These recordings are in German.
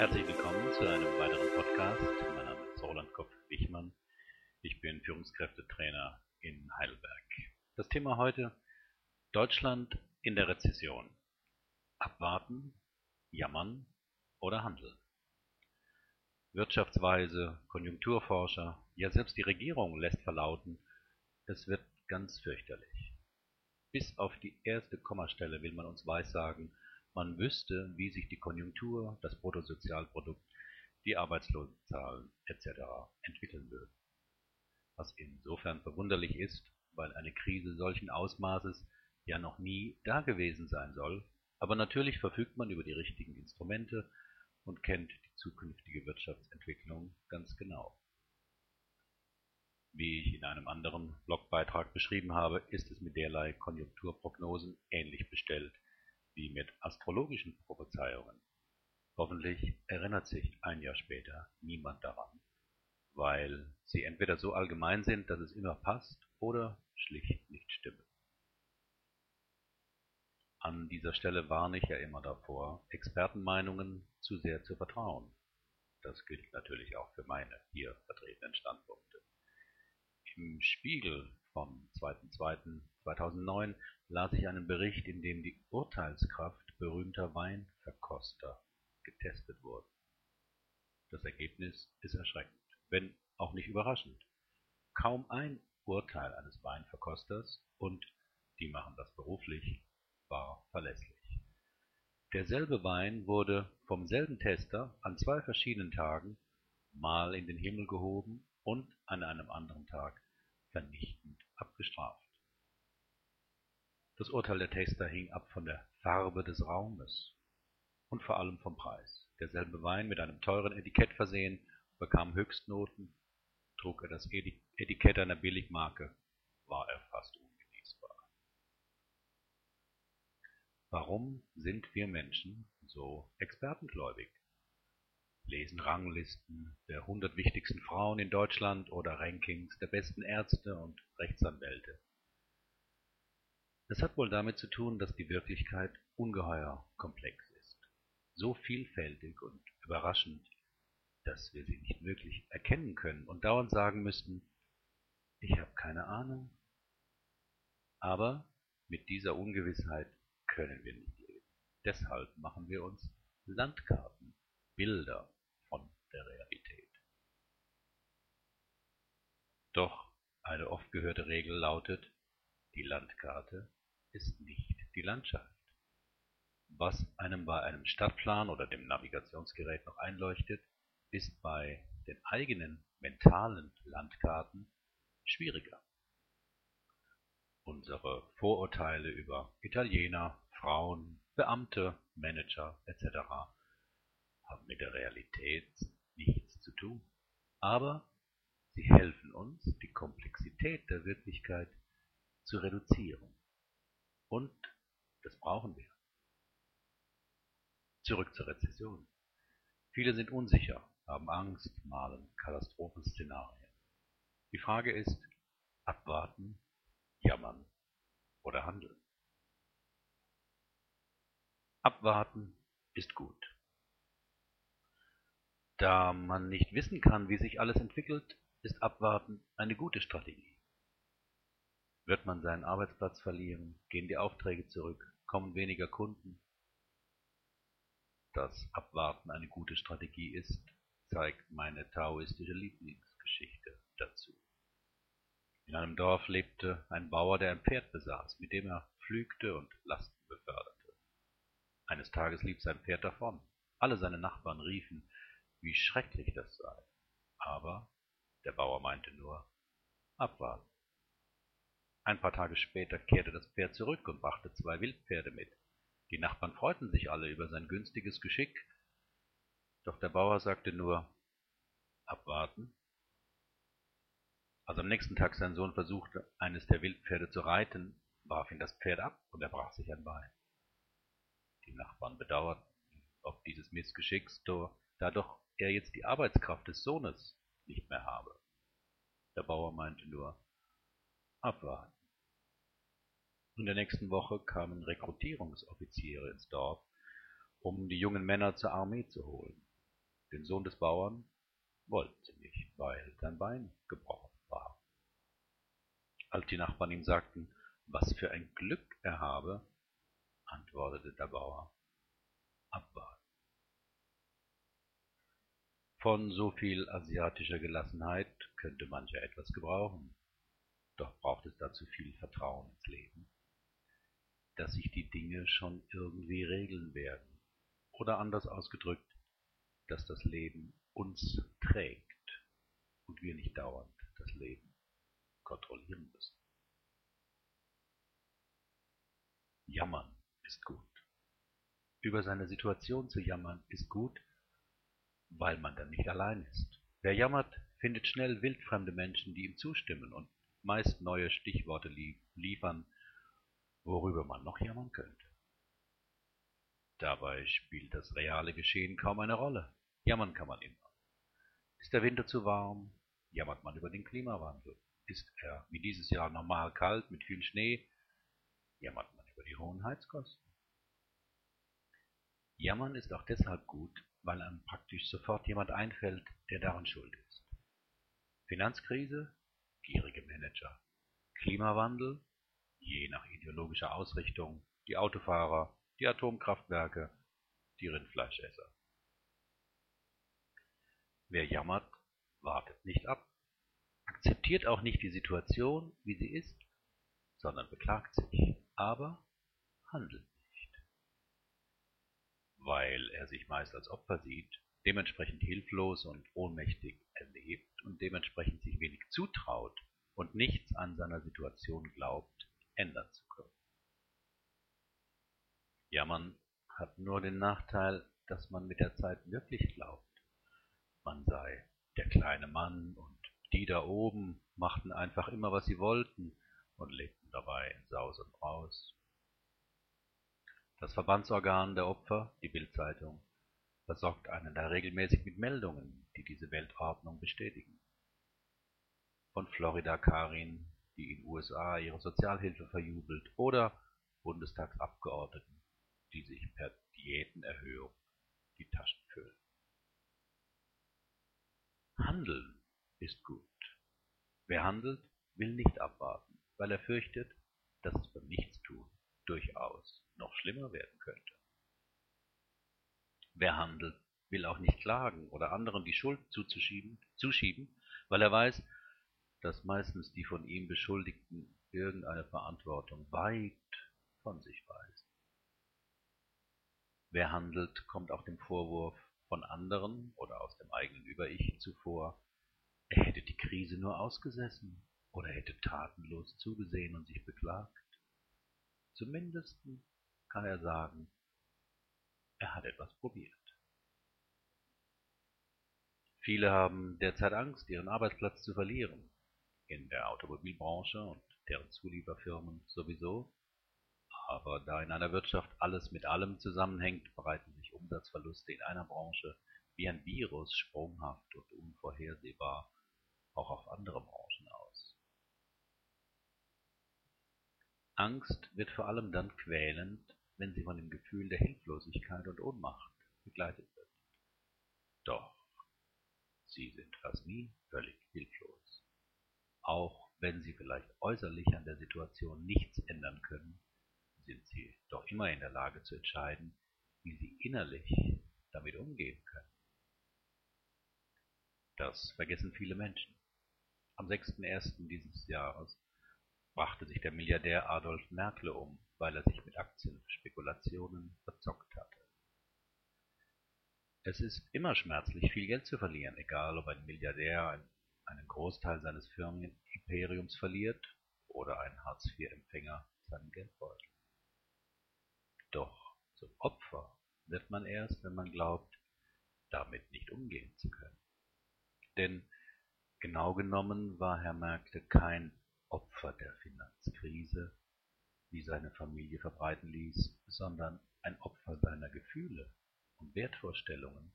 Herzlich willkommen zu einem weiteren Podcast. Mein Name ist Roland Kopf-Wichmann. Ich bin Führungskräftetrainer in Heidelberg. Das Thema heute Deutschland in der Rezession. Abwarten, jammern oder handeln. Wirtschaftsweise, Konjunkturforscher, ja selbst die Regierung lässt verlauten, es wird ganz fürchterlich. Bis auf die erste Kommastelle will man uns weissagen, man wüsste, wie sich die Konjunktur, das Bruttosozialprodukt, die Arbeitslosenzahlen etc. entwickeln würden. Was insofern verwunderlich ist, weil eine Krise solchen Ausmaßes ja noch nie dagewesen sein soll, aber natürlich verfügt man über die richtigen Instrumente und kennt die zukünftige Wirtschaftsentwicklung ganz genau. Wie ich in einem anderen Blogbeitrag beschrieben habe, ist es mit derlei Konjunkturprognosen ähnlich bestellt wie mit astrologischen Prophezeiungen. Hoffentlich erinnert sich ein Jahr später niemand daran, weil sie entweder so allgemein sind, dass es immer passt, oder schlicht nicht stimmen. An dieser Stelle warne ich ja immer davor, Expertenmeinungen zu sehr zu vertrauen. Das gilt natürlich auch für meine hier vertretenen Standpunkte. Im Spiegel vom 2.2.2009 las ich einen Bericht, in dem die Urteilskraft berühmter Weinverkoster getestet wurde. Das Ergebnis ist erschreckend, wenn auch nicht überraschend. Kaum ein Urteil eines Weinverkosters, und die machen das beruflich, war verlässlich. Derselbe Wein wurde vom selben Tester an zwei verschiedenen Tagen mal in den Himmel gehoben und an einem anderen Tag vernichtend abgestraft. Das Urteil der Tester hing ab von der Farbe des Raumes und vor allem vom Preis. Derselbe Wein mit einem teuren Etikett versehen bekam Höchstnoten, trug er das Etikett einer Billigmarke, war er fast ungenießbar. Warum sind wir Menschen so expertengläubig? Lesen Ranglisten der 100 wichtigsten Frauen in Deutschland oder Rankings der besten Ärzte und Rechtsanwälte. Es hat wohl damit zu tun, dass die Wirklichkeit ungeheuer komplex ist, so vielfältig und überraschend, dass wir sie nicht wirklich erkennen können und dauernd sagen müssten, ich habe keine Ahnung. Aber mit dieser Ungewissheit können wir nicht leben. Deshalb machen wir uns Landkarten, Bilder der Realität. Doch eine oft gehörte Regel lautet, die Landkarte ist nicht die Landschaft. Was einem bei einem Stadtplan oder dem Navigationsgerät noch einleuchtet, ist bei den eigenen mentalen Landkarten schwieriger. Unsere Vorurteile über Italiener, Frauen, Beamte, Manager etc. haben mit der Realität nichts zu tun, aber sie helfen uns, die Komplexität der Wirklichkeit zu reduzieren. Und das brauchen wir. Zurück zur Rezession. Viele sind unsicher, haben Angst, malen Katastrophenszenarien. Die Frage ist, abwarten, jammern oder handeln. Abwarten ist gut. Da man nicht wissen kann, wie sich alles entwickelt, ist Abwarten eine gute Strategie. Wird man seinen Arbeitsplatz verlieren, gehen die Aufträge zurück, kommen weniger Kunden. Dass Abwarten eine gute Strategie ist, zeigt meine taoistische Lieblingsgeschichte dazu. In einem Dorf lebte ein Bauer, der ein Pferd besaß, mit dem er pflügte und Lasten beförderte. Eines Tages lief sein Pferd davon. Alle seine Nachbarn riefen, wie schrecklich das sei. Aber der Bauer meinte nur, abwarten. Ein paar Tage später kehrte das Pferd zurück und brachte zwei Wildpferde mit. Die Nachbarn freuten sich alle über sein günstiges Geschick, doch der Bauer sagte nur, abwarten. Als am nächsten Tag sein Sohn versuchte, eines der Wildpferde zu reiten, warf ihn das Pferd ab und er brach sich ein Bein. Die Nachbarn bedauerten ob dieses Missgeschicks, da doch er jetzt die Arbeitskraft des Sohnes nicht mehr habe. Der Bauer meinte nur, abwarten. In der nächsten Woche kamen Rekrutierungsoffiziere ins Dorf, um die jungen Männer zur Armee zu holen. Den Sohn des Bauern wollten sie nicht, weil sein Bein gebrochen war. Als die Nachbarn ihm sagten, was für ein Glück er habe, antwortete der Bauer, abwarten. Von so viel asiatischer Gelassenheit könnte mancher etwas gebrauchen, doch braucht es dazu viel Vertrauen ins Leben, dass sich die Dinge schon irgendwie regeln werden, oder anders ausgedrückt, dass das Leben uns trägt und wir nicht dauernd das Leben kontrollieren müssen. Jammern ist gut. Über seine Situation zu jammern ist gut, weil man dann nicht allein ist. Wer jammert, findet schnell wildfremde Menschen, die ihm zustimmen und meist neue Stichworte liefern, worüber man noch jammern könnte. Dabei spielt das reale Geschehen kaum eine Rolle. Jammern kann man immer. Ist der Winter zu warm, jammert man über den Klimawandel. Ist er wie dieses Jahr normal kalt mit viel Schnee, jammert man über die hohen Heizkosten. Jammern ist auch deshalb gut, weil einem praktisch sofort jemand einfällt, der daran schuld ist. Finanzkrise, gierige Manager. Klimawandel, je nach ideologischer Ausrichtung, die Autofahrer, die Atomkraftwerke, die Rindfleischesser. Wer jammert, wartet nicht ab, akzeptiert auch nicht die Situation, wie sie ist, sondern beklagt sich, aber handelt. Weil er sich meist als Opfer sieht, dementsprechend hilflos und ohnmächtig erlebt und dementsprechend sich wenig zutraut und nichts an seiner Situation glaubt, ändern zu können. Jammern hat nur den Nachteil, dass man mit der Zeit wirklich glaubt, man sei der kleine Mann und die da oben machten einfach immer, was sie wollten und lebten dabei in Saus und Braus. Das Verbandsorgan der Opfer, die Bildzeitung, versorgt einen da regelmäßig mit Meldungen, die diese Weltordnung bestätigen. Von Florida Karin, die in USA ihre Sozialhilfe verjubelt, oder Bundestagsabgeordneten, die sich per Diätenerhöhung die Taschen füllen. Handeln ist gut. Wer handelt, will nicht abwarten, weil er fürchtet, dass es beim Nichtstun durchaus noch schlimmer werden könnte. Wer handelt, will auch nicht klagen oder anderen die Schuld zuzuschieben, zuschieben, weil er weiß, dass meistens die von ihm Beschuldigten irgendeine Verantwortung weit von sich weisen. Wer handelt, kommt auch dem Vorwurf von anderen oder aus dem eigenen Über-Ich zuvor, er hätte die Krise nur ausgesessen oder hätte tatenlos zugesehen und sich beklagt. Zumindest kann er sagen, er hat etwas probiert. Viele haben derzeit Angst, ihren Arbeitsplatz zu verlieren, in der Automobilbranche und deren Zulieferfirmen sowieso, aber da in einer Wirtschaft alles mit allem zusammenhängt, breiten sich Umsatzverluste in einer Branche wie ein Virus sprunghaft und unvorhersehbar auch auf andere Branchen aus. Angst wird vor allem dann quälend, wenn sie von dem Gefühl der Hilflosigkeit und Ohnmacht begleitet wird. Doch sie sind fast nie völlig hilflos. Auch wenn sie vielleicht äußerlich an der Situation nichts ändern können, sind sie doch immer in der Lage zu entscheiden, wie sie innerlich damit umgehen können. Das vergessen viele Menschen. Am 6.1. dieses Jahres brachte sich der Milliardär Adolf Merkle um, weil er sich mit Aktienspekulationen verzockt hatte. Es ist immer schmerzlich, viel Geld zu verlieren, egal ob ein Milliardär einen Großteil seines Firmenimperiums verliert oder ein Hartz-IV-Empfänger seinen Geldbeutel. Doch zum Opfer wird man erst, wenn man glaubt, damit nicht umgehen zu können. Denn genau genommen war Herr Merkle kein Opfer der Finanzkrise, wie seine Familie verbreiten ließ, sondern ein Opfer seiner Gefühle und Wertvorstellungen,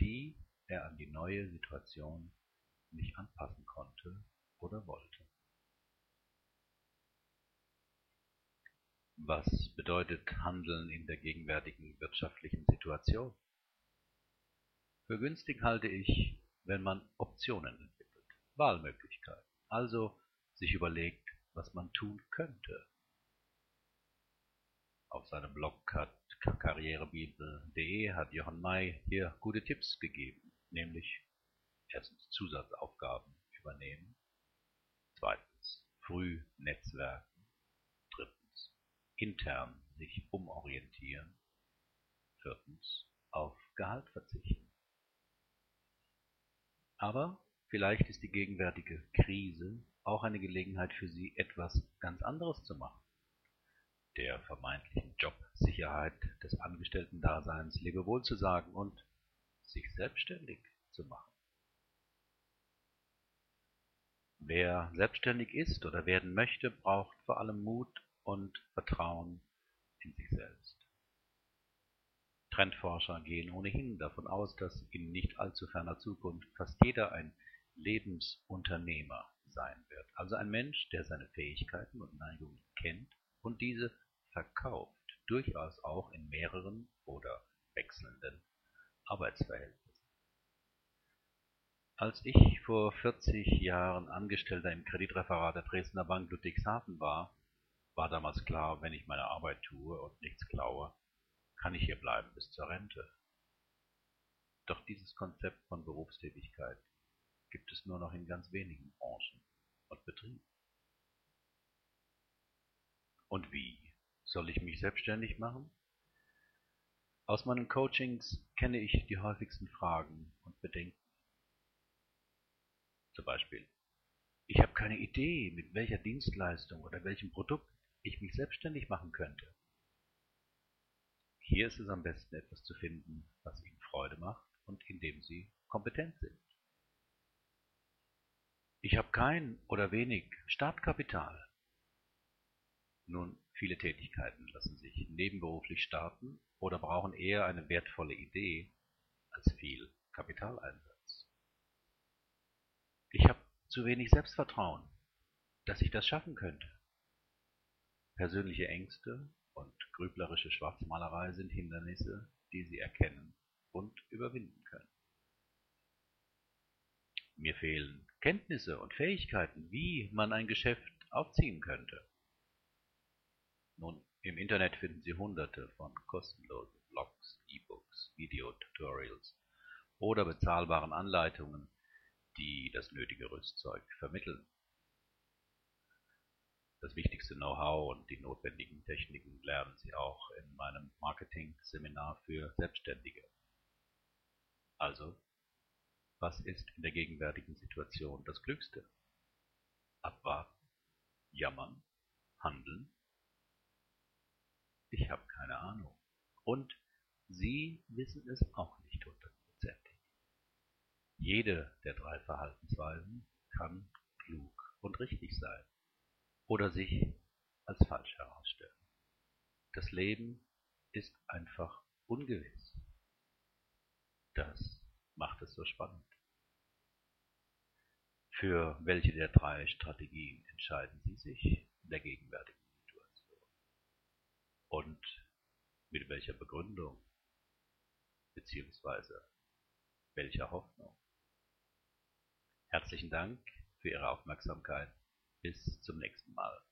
die er an die neue Situation nicht anpassen konnte oder wollte. Was bedeutet Handeln in der gegenwärtigen wirtschaftlichen Situation? Für günstig halte ich, wenn man Optionen entwickelt, Wahlmöglichkeiten, also sich überlegt, was man tun könnte. Auf seinem Blog karrierebibel.de hat Johann May hier gute Tipps gegeben, nämlich erstens Zusatzaufgaben übernehmen, zweitens früh Netzwerken, drittens intern sich umorientieren, viertens auf Gehalt verzichten. Aber vielleicht ist die gegenwärtige Krise auch eine Gelegenheit für Sie, etwas ganz anderes zu machen. Der vermeintlichen Jobsicherheit des Angestellten-Daseins Lebewohl zu sagen und sich selbstständig zu machen. Wer selbstständig ist oder werden möchte, braucht vor allem Mut und Vertrauen in sich selbst. Trendforscher gehen ohnehin davon aus, dass in nicht allzu ferner Zukunft fast jeder ein Lebensunternehmer sein wird, also ein Mensch, der seine Fähigkeiten und Neigungen kennt und diese verkauft, durchaus auch in mehreren oder wechselnden Arbeitsverhältnissen. Als ich vor 40 Jahren Angestellter im Kreditreferat der Dresdner Bank Ludwigshafen war, war damals klar, wenn ich meine Arbeit tue und nichts klaue, kann ich hier bleiben bis zur Rente. Doch dieses Konzept von Berufstätigkeit gibt es nur noch in ganz wenigen Branchen und Betrieben. Und wie soll ich mich selbstständig machen? Aus meinen Coachings kenne ich die häufigsten Fragen und Bedenken. Zum Beispiel, ich habe keine Idee, mit welcher Dienstleistung oder welchem Produkt ich mich selbstständig machen könnte. Hier ist es am besten, etwas zu finden, was Ihnen Freude macht und in dem Sie kompetent sind. Ich habe kein oder wenig Startkapital. Nun, viele Tätigkeiten lassen sich nebenberuflich starten oder brauchen eher eine wertvolle Idee als viel Kapitaleinsatz. Ich habe zu wenig Selbstvertrauen, dass ich das schaffen könnte. Persönliche Ängste und grüblerische Schwarzmalerei sind Hindernisse, die Sie erkennen und überwinden können. Mir fehlen Kenntnisse und Fähigkeiten, wie man ein Geschäft aufziehen könnte. Nun, im Internet finden Sie hunderte von kostenlosen Blogs, E-Books, Videotutorials oder bezahlbaren Anleitungen, die das nötige Rüstzeug vermitteln. Das wichtigste Know-how und die notwendigen Techniken lernen Sie auch in meinem Marketing-Seminar für Selbstständige. Also, was ist in der gegenwärtigen Situation das Klügste? Abwarten, jammern, handeln? Ich habe keine Ahnung. Und Sie wissen es auch nicht hundertprozentig. Jede der drei Verhaltensweisen kann klug und richtig sein oder sich als falsch herausstellen. Das Leben ist einfach ungewiss. Das macht es so spannend. Für welche der drei Strategien entscheiden Sie sich in der gegenwärtigen Situation? Und mit welcher Begründung bzw. welcher Hoffnung? Herzlichen Dank für Ihre Aufmerksamkeit. Bis zum nächsten Mal.